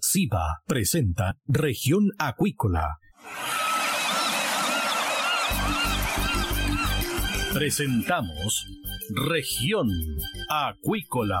SIBA presenta Región Acuícola. Presentamos Región Acuícola.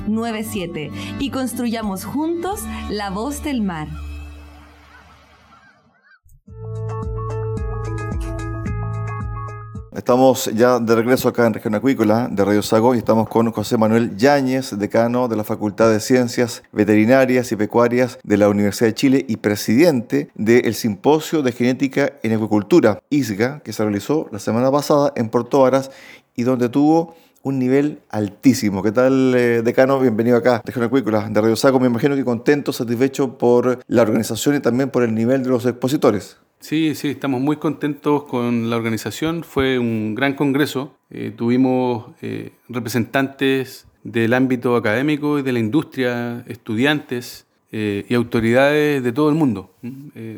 97 y construyamos juntos la voz del mar. Estamos ya de regreso acá en Región Acuícola de Radio Sago y estamos con José Manuel Yáñez, decano de la Facultad de Ciencias Veterinarias y Pecuarias de la Universidad de Chile y presidente del Simposio de Genética en Acuicultura, ISGA, que se realizó la semana pasada en Puerto Varas y donde tuvo un nivel altísimo. ¿Qué tal, eh, decano? Bienvenido acá, Región Acuícola de Radio Sago. Me imagino que contento, satisfecho por la organización y también por el nivel de los expositores. Sí, sí, estamos muy contentos con la organización. Fue un gran congreso. Eh, tuvimos eh, representantes del ámbito académico y de la industria, estudiantes y autoridades de todo el mundo.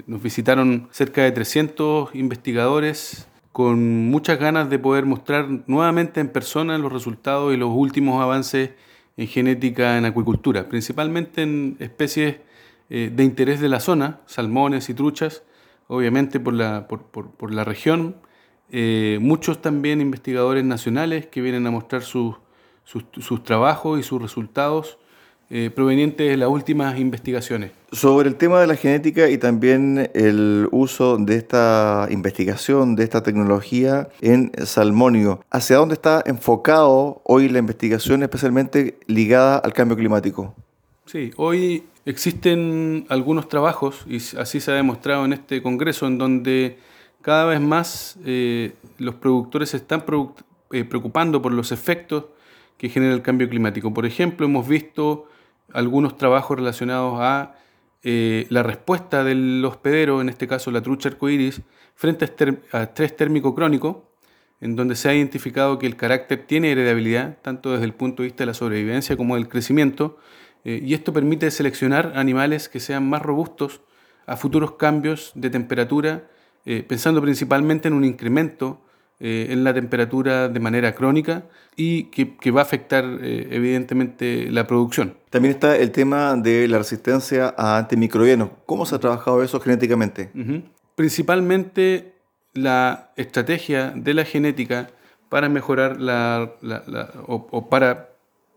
nos visitaron cerca de 300 investigadores con muchas ganas de poder mostrar nuevamente en persona los resultados y los últimos avances en genética en acuicultura, principalmente en especies eh, de interés de la zona, salmones y truchas, obviamente por la, por, la región, eh, muchos también investigadores nacionales que vienen a mostrar sus, sus trabajos y sus resultados eh, provenientes de las últimas investigaciones. Sobre el tema de la genética y también el uso de esta investigación, de esta tecnología en salmonio, ¿hacia dónde está enfocado hoy la investigación especialmente ligada al cambio climático? Sí, hoy existen algunos trabajos, y así se ha demostrado en este Congreso, en donde cada vez más eh, los productores se están eh, preocupando por los efectos que genera el cambio climático. Por ejemplo, hemos visto algunos trabajos relacionados a eh, la respuesta del hospedero, en este caso la trucha arcoíris, frente a estrés térmico crónico, en donde se ha identificado que el carácter tiene heredabilidad, tanto desde el punto de vista de la sobrevivencia como del crecimiento, eh, y esto permite seleccionar animales que sean más robustos a futuros cambios de temperatura, eh, pensando principalmente en un incremento eh, en la temperatura de manera crónica y que, va a afectar eh, evidentemente la producción. También está el tema de la resistencia a antimicrobianos. ¿Cómo se ha trabajado eso genéticamente? Principalmente la estrategia de la genética para mejorar la, o, para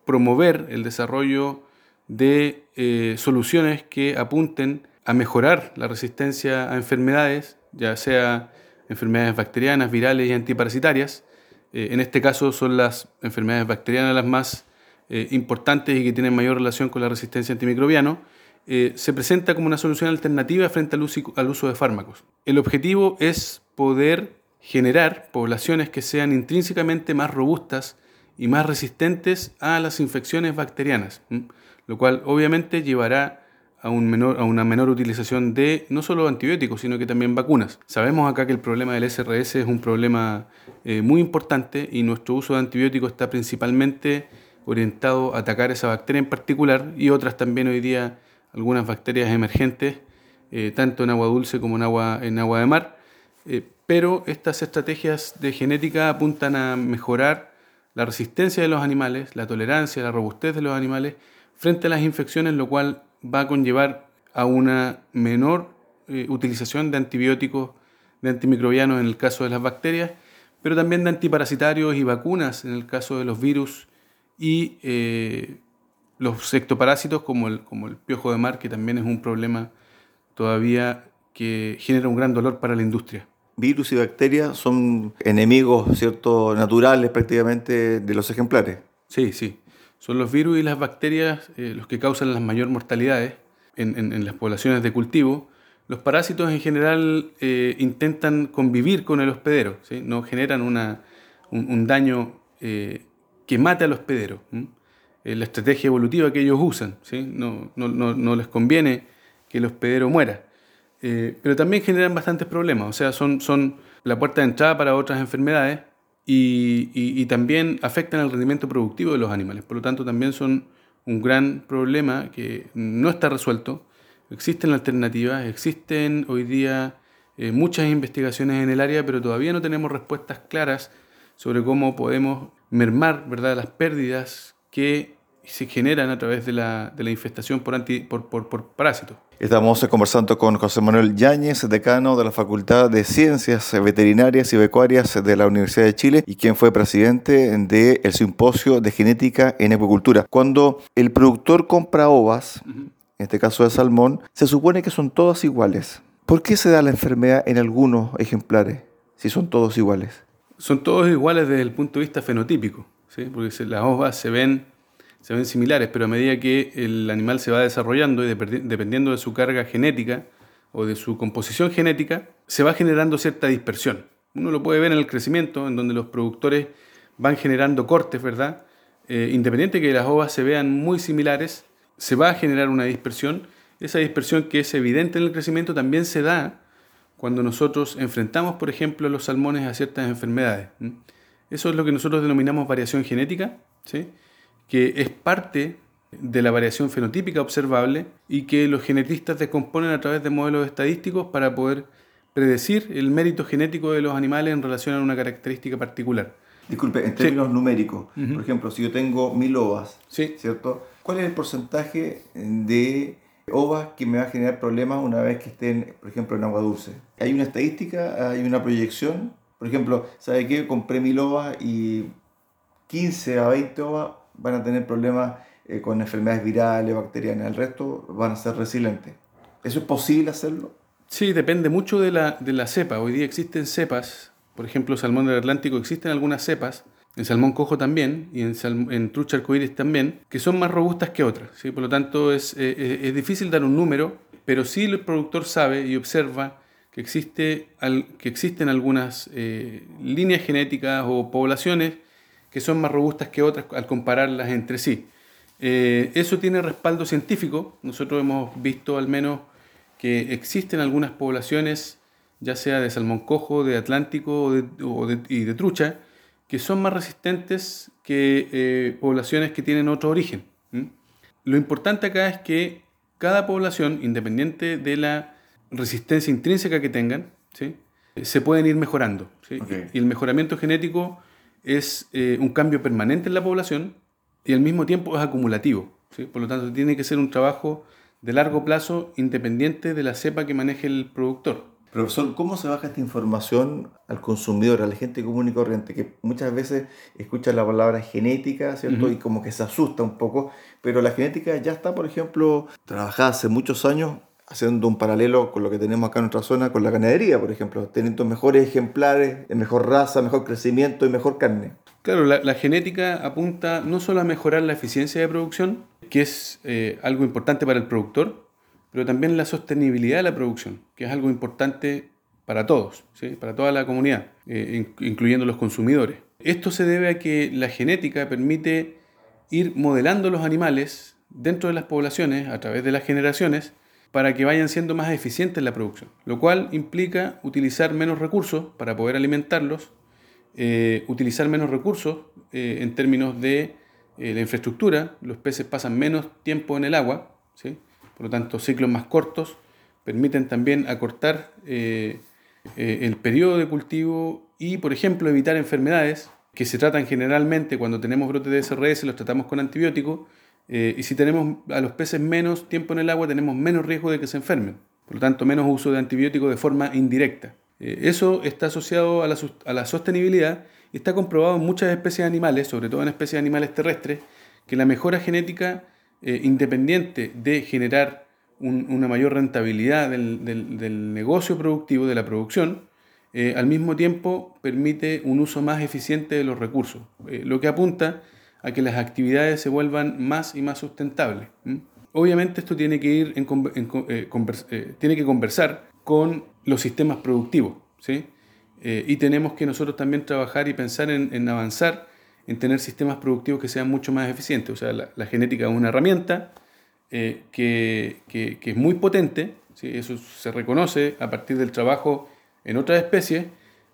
promover el desarrollo de eh, soluciones que apunten a mejorar la resistencia a enfermedades, ya sea enfermedades bacterianas, virales y antiparasitarias. Eh, en este caso son las enfermedades bacterianas las más eh, importantes y que tienen mayor relación con la resistencia antimicrobiana. Eh, se presenta como una solución alternativa frente al uso, al uso de fármacos. El objetivo es poder generar poblaciones que sean intrínsecamente más robustas y más resistentes a las infecciones bacterianas, lo cual obviamente llevará a, un menor, a una menor utilización de no solo antibióticos, sino que también vacunas. Sabemos acá que el problema del SRS es un problema eh, muy importante y nuestro uso de antibióticos está principalmente orientado a atacar esa bacteria en particular y otras también hoy día, algunas bacterias emergentes, eh, tanto en agua dulce como en agua, en agua de mar. Eh, pero estas estrategias de genética apuntan a mejorar la resistencia de los animales, la tolerancia, la robustez de los animales frente a las infecciones, lo cual va a conllevar a una menor eh, utilización de antibióticos, de antimicrobianos en el caso de las bacterias, pero también de antiparasitarios y vacunas en el caso de los virus y eh, los sectoparásitos como el, como el piojo de mar, que también es un problema todavía que genera un gran dolor para la industria. Virus y bacterias son enemigos ¿cierto? naturales prácticamente de los ejemplares. Sí, sí. Son los virus y las bacterias eh, los que causan las mayor mortalidades en, las poblaciones de cultivo. Los parásitos en general eh, intentan convivir con el hospedero, no generan un, daño eh, que mate al hospedero. la estrategia evolutiva que ellos usan, no, no, les conviene que el hospedero muera. pero también generan bastantes problemas, o sea, son, son la puerta de entrada para otras enfermedades y, también afectan el rendimiento productivo de los animales. Por lo tanto, también son un gran problema que no está resuelto. Existen alternativas, existen hoy día eh, muchas investigaciones en el área, pero todavía no tenemos respuestas claras sobre cómo podemos mermar ¿verdad? las pérdidas que se generan a través de la, de la infestación por, anti, por, por, por parásitos. Estamos conversando con José Manuel Yáñez, decano de la Facultad de Ciencias Veterinarias y Becuarias de la Universidad de Chile y quien fue presidente del Simposio de Genética en Acuicultura. Cuando el productor compra ovas, en este caso de salmón, se supone que son todas iguales. ¿Por qué se da la enfermedad en algunos ejemplares si son todos iguales? Son todos iguales desde el punto de vista fenotípico, ¿sí? porque las ovas se ven se ven similares, pero a medida que el animal se va desarrollando y dependiendo de su carga genética o de su composición genética, se va generando cierta dispersión. Uno lo puede ver en el crecimiento, en donde los productores van generando cortes, ¿verdad? Eh, independiente que las ovas se vean muy similares, se va a generar una dispersión. Esa dispersión que es evidente en el crecimiento también se da cuando nosotros enfrentamos, por ejemplo, los salmones a ciertas enfermedades. Eso es lo que nosotros denominamos variación genética, ¿sí? Que es parte de la variación fenotípica observable y que los genetistas descomponen a través de modelos estadísticos para poder predecir el mérito genético de los animales en relación a una característica particular. Disculpe, en términos numéricos, por ejemplo, si yo tengo mil ovas, ¿cierto? ¿Cuál es el porcentaje de ovas que me va a generar problemas una vez que estén, por ejemplo, en agua dulce? ¿Hay una estadística? ¿Hay una proyección? Por ejemplo, ¿sabe qué? Compré mil ovas y 15 a 20 ovas van a tener problemas eh, con enfermedades virales, bacterianas, el resto van a ser resilientes. ¿Eso es posible hacerlo? Sí, depende mucho de la, de la cepa. Hoy día existen cepas, por ejemplo, salmón del Atlántico, existen algunas cepas, en salmón cojo también y en, en trucha arcoíris también, que son más robustas que otras. ¿sí? Por lo tanto, es, eh, eh, es, difícil dar un número, pero sí el productor sabe y observa que, existe, que existen algunas líneas genéticas o poblaciones que son más robustas que otras al compararlas entre sí. Eh, eso tiene respaldo científico. Nosotros hemos visto al menos que existen algunas poblaciones, ya sea de salmón cojo, de atlántico y de trucha, que son más resistentes que eh, poblaciones que tienen otro origen. Lo importante acá es que cada población, independiente de la resistencia intrínseca que tengan, se pueden ir mejorando. Y el mejoramiento genético es eh, un cambio permanente en la población y al mismo tiempo es acumulativo. Por lo tanto, tiene que ser un trabajo de largo plazo independiente de la cepa que maneje el productor. Profesor, ¿cómo se baja esta información al consumidor, a la gente común y corriente, que muchas veces escucha la palabra genética, ¿cierto? Y como que se asusta un poco, pero la genética ya está, por ejemplo, trabajada hace muchos años haciendo un paralelo con lo que tenemos acá en nuestra zona, con la ganadería, por ejemplo, teniendo mejores ejemplares, mejor raza, mejor crecimiento y mejor carne. Claro, la, genética apunta no solo a mejorar la eficiencia de producción, que es eh, algo importante para el productor, pero también la sostenibilidad de la producción, que es algo importante para todos, para toda la comunidad, eh, incluyendo los consumidores. Esto se debe a que la genética permite ir modelando los animales dentro de las poblaciones a través de las generaciones para que vayan siendo más eficientes en la producción, lo cual implica utilizar menos recursos para poder alimentarlos, eh, utilizar menos recursos eh, en términos de la infraestructura, los peces pasan menos tiempo en el agua, por lo tanto ciclos más cortos permiten también acortar eh, el periodo de cultivo y, por ejemplo, evitar enfermedades que se tratan generalmente cuando tenemos brotes de SRS, los tratamos con antibióticos, eh, y si tenemos a los peces menos tiempo en el agua, tenemos menos riesgo de que se enfermen. Por lo tanto, menos uso de antibióticos de forma indirecta. Eh, eso está asociado a la, a la, sostenibilidad y está comprobado en muchas especies animales, sobre todo en especies animales terrestres, que la mejora genética, independiente de generar una mayor rentabilidad del, negocio productivo, de la producción, eh, al mismo tiempo permite un uso más eficiente de los recursos, eh, lo que apunta a que las actividades se vuelvan más y más sustentables. Obviamente esto tiene que ir en, eh, tiene que conversar con los sistemas productivos, ¿sí? y tenemos que nosotros también trabajar y pensar en, avanzar en tener sistemas productivos que sean mucho más eficientes. O sea, la genética es una herramienta, eh, que, es muy potente, eso se reconoce a partir del trabajo en otras especies,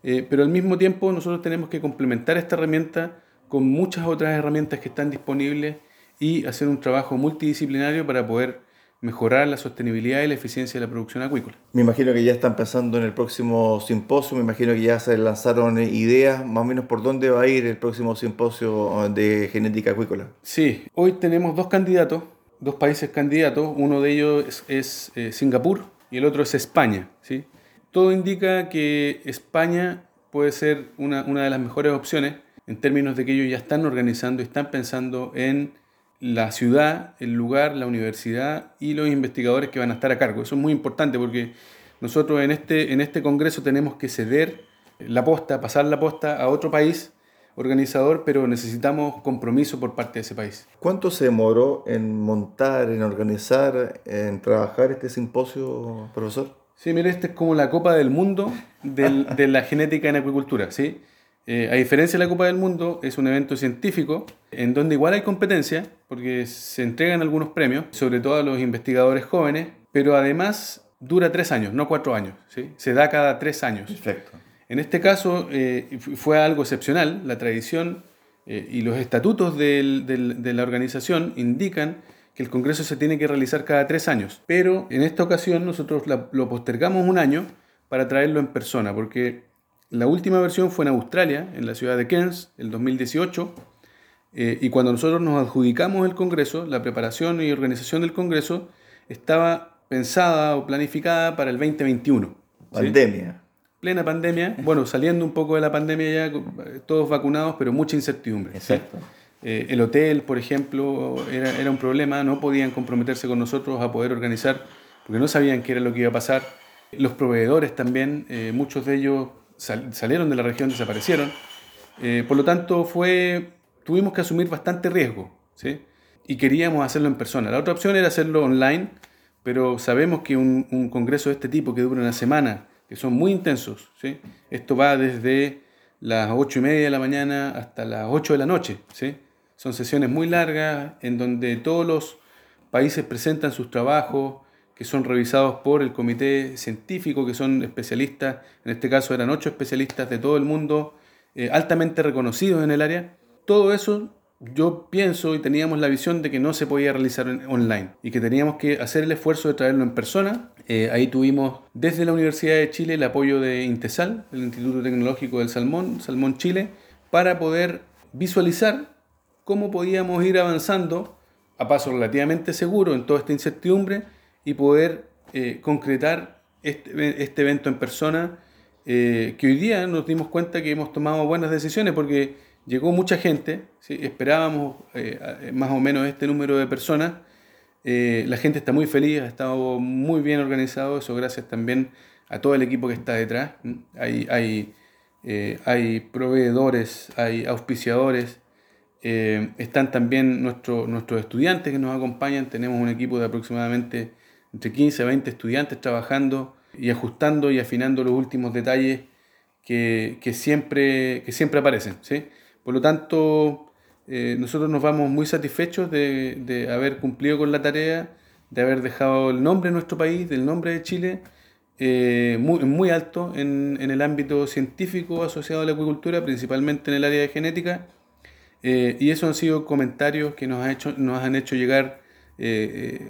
eh, pero al mismo tiempo nosotros tenemos que complementar esta herramienta con muchas otras herramientas que están disponibles y hacer un trabajo multidisciplinario para poder mejorar la sostenibilidad y la eficiencia de la producción acuícola. Me imagino que ya están pensando en el próximo simposio, me imagino que ya se lanzaron ideas más o menos por dónde va a ir el próximo simposio de genética acuícola. Sí, hoy tenemos dos candidatos dos países candidatos, uno de ellos es, eh, Singapur y el otro es España. ¿sí? Todo indica que España puede ser una, una, de las mejores opciones en términos de que ellos ya están organizando y están pensando en la ciudad, el lugar, la universidad y los investigadores que van a estar a cargo. Eso es muy importante porque nosotros en este, en este congreso tenemos que ceder la posta, pasar la posta a otro país organizador, pero necesitamos compromiso por parte de ese país. ¿Cuánto se demoró en montar, en organizar, en trabajar este simposio, profesor? Sí, mire, este es como la Copa del Mundo de la genética en acuicultura, ¿sí? Eh, a diferencia de la Copa del Mundo, es un evento científico en donde igual hay competencia, porque se entregan algunos premios, sobre todo a los investigadores jóvenes, pero además dura tres años, no cuatro años, ¿sí? Se da cada tres años. Perfecto. En este caso eh, fue algo excepcional. La tradición eh, y los estatutos de la organización indican que el Congreso se tiene que realizar cada tres años. Pero en esta ocasión nosotros lo postergamos un año para traerlo en persona, porque la última versión fue en Australia, en la ciudad de Cairns, el 2018. Eh, y cuando nosotros nos adjudicamos el Congreso, la preparación y organización del Congreso estaba pensada o planificada para el 2021. Pandemia plena pandemia, bueno, saliendo un poco de la pandemia ya, todos vacunados, pero mucha incertidumbre. Exacto. Eh, el hotel, por ejemplo, era, era, un problema, no podían comprometerse con nosotros a poder organizar, porque no sabían qué era lo que iba a pasar. Los proveedores también, eh, muchos de ellos salieron de la región, desaparecieron. Eh, por lo tanto, fue, tuvimos que asumir bastante riesgo, ¿sí? Y queríamos hacerlo en persona. La otra opción era hacerlo online, pero sabemos que un, congreso de este tipo que dura una semana, que son muy intensos. ¿sí? Esto va desde las 8 y media de la mañana hasta las 8 de la noche. ¿sí? Son sesiones muy largas en donde todos los países presentan sus trabajos que son revisados por el comité científico, que son especialistas, en este caso eran ocho especialistas de todo el mundo, eh, altamente reconocidos en el área. Todo eso yo pienso y teníamos la visión de que no se podía realizar online y que teníamos que hacer el esfuerzo de traerlo en persona. Eh, ahí tuvimos desde la Universidad de Chile el apoyo de Intesal, el Instituto Tecnológico del Salmón, Salmón Chile, para poder visualizar cómo podíamos ir avanzando a paso relativamente seguro en toda esta incertidumbre y poder eh, concretar este, este, evento en persona, eh, que hoy día nos dimos cuenta que hemos tomado buenas decisiones porque llegó mucha gente, esperábamos eh, más o menos este número de personas, la gente está muy feliz, ha estado muy bien organizado, eso gracias también a todo el equipo que está detrás. Hay, hay, hay proveedores, hay auspiciadores, están también nuestros estudiantes que nos acompañan, tenemos un equipo de aproximadamente entre 15 a 20 estudiantes trabajando y ajustando y afinando los últimos detalles que, siempre, que siempre aparecen. ¿sí? Por lo tanto, eh, nosotros nos vamos muy satisfechos de, haber cumplido con la tarea, de haber dejado el nombre de nuestro país, del nombre de Chile, eh, muy, muy, alto en, el ámbito científico asociado a la acuicultura, principalmente en el área de genética. Eh, y eso han sido comentarios que nos, ha hecho, nos han hecho llegar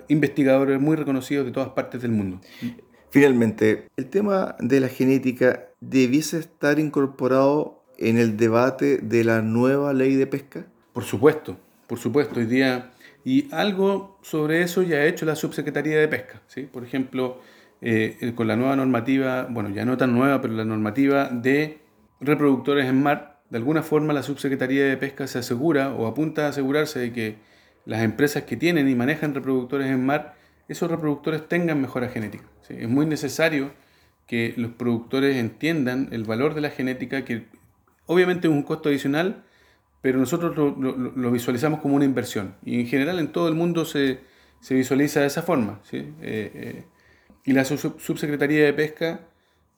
investigadores muy reconocidos de todas partes del mundo. Finalmente, el tema de la genética debiese estar incorporado en el debate de la nueva ley de pesca. Por supuesto, por supuesto, hoy día. Y algo sobre eso ya ha hecho la Subsecretaría de Pesca. ¿sí? Por ejemplo, eh, con la nueva normativa, bueno, ya no tan nueva, pero la normativa de reproductores en mar, de alguna forma la Subsecretaría de Pesca se asegura o apunta a asegurarse de que las empresas que tienen y manejan reproductores en mar esos reproductores tengan mejora genética. Es muy necesario que los productores entiendan el valor de la genética, que obviamente es un costo adicional, pero nosotros lo, visualizamos como una inversión. Y en general en todo el mundo se, visualiza de esa forma. Eh, eh, y la Subsecretaría de Pesca,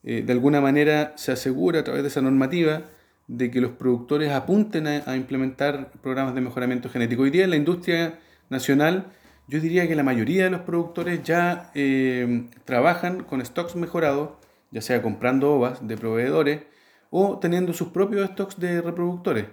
eh, de alguna manera, se asegura a través de esa normativa de que los productores apunten a, a implementar programas de mejoramiento genético. Hoy día en la industria nacional yo diría que la mayoría de los productores ya eh, trabajan con stocks mejorados, ya sea comprando ovas de proveedores o teniendo sus propios stocks de reproductores,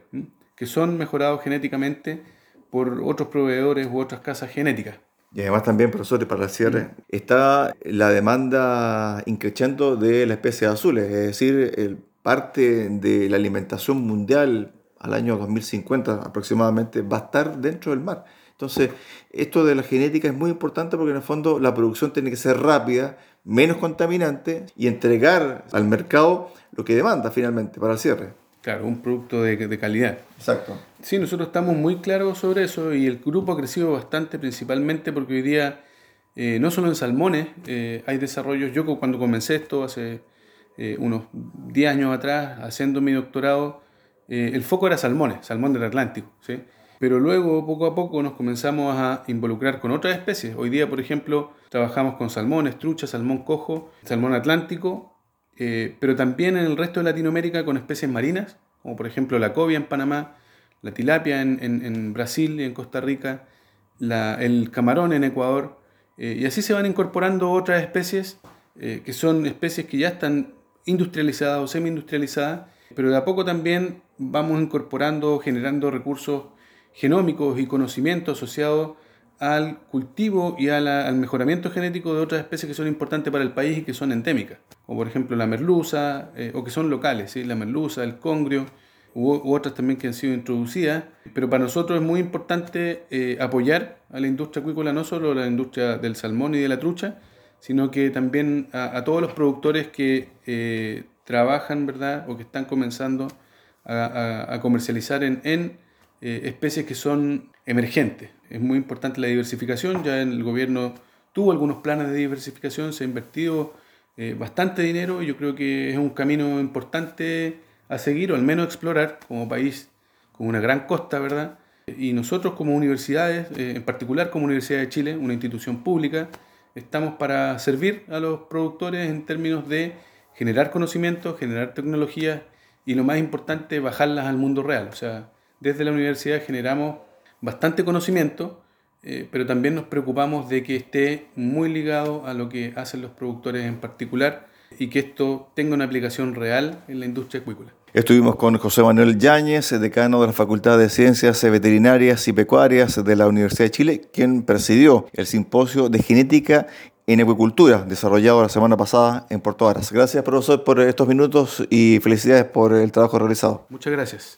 que son mejorados genéticamente por otros proveedores u otras casas genéticas. Y además también, profesores, para el cierre, está la demanda increciendo de la especie de azules, es decir, el, parte de la alimentación mundial al año 2050 aproximadamente va a estar dentro del mar. Entonces, esto de la genética es muy importante porque en el fondo la producción tiene que ser rápida, menos contaminante y entregar al mercado lo que demanda finalmente para el cierre. Claro, un producto de, calidad. Exacto. Sí, nosotros estamos muy claros sobre eso y el grupo ha crecido bastante principalmente porque hoy día, eh, no solo en salmones, eh, hay desarrollos. Yo cuando comencé esto hace eh, unos 10 años atrás, haciendo mi doctorado, el foco era salmones, salmón del Atlántico. ¿sí? pero luego poco a poco nos comenzamos a involucrar con otras especies. Hoy día, por ejemplo, trabajamos con salmones, trucha, salmón cojo, salmón atlántico, eh, pero también en el resto de Latinoamérica con especies marinas, como por ejemplo la cobia en Panamá, la tilapia en, Brasil y en Costa Rica, el camarón en Ecuador, eh, y así se van incorporando otras especies eh, que son especies que ya están industrializadas o semi-industrializadas, pero de a poco también vamos incorporando, generando recursos genómicos y conocimientos asociados al cultivo y al mejoramiento genético de otras especies que son importantes para el país y que son endémicas, como por ejemplo la merluza, eh, o que son locales, ¿sí? la merluza, el congrio, u, otras también que han sido introducidas. Pero para nosotros es muy importante eh, apoyar a la industria acuícola, no solo la industria del salmón y de la trucha, sino que también a, todos los productores que eh, trabajan, ¿verdad?, o que están comenzando a, comercializar en, en eh, especies que son emergentes. Es muy importante la diversificación, ya el gobierno tuvo algunos planes de diversificación, se ha invertido eh, bastante dinero y yo creo que es un camino importante a seguir o al menos explorar como país con una gran costa, ¿verdad? Y nosotros como universidades, eh, en particular como Universidad de Chile, una institución pública, estamos para servir a los productores en términos de generar conocimiento, generar tecnología y lo más importante, bajarlas al mundo real. O sea, desde la universidad generamos bastante conocimiento, eh, pero también nos preocupamos de que esté muy ligado a lo que hacen los productores en particular y que esto tenga una aplicación real en la industria acuícola. Estuvimos con José Manuel Yáñez, decano de la Facultad de Ciencias Veterinarias y Pecuarias de la Universidad de Chile, quien presidió el simposio de genética en acuicultura desarrollado la semana pasada en Puerto Varas. Gracias, profesor, por estos minutos y felicidades por el trabajo realizado. Muchas gracias.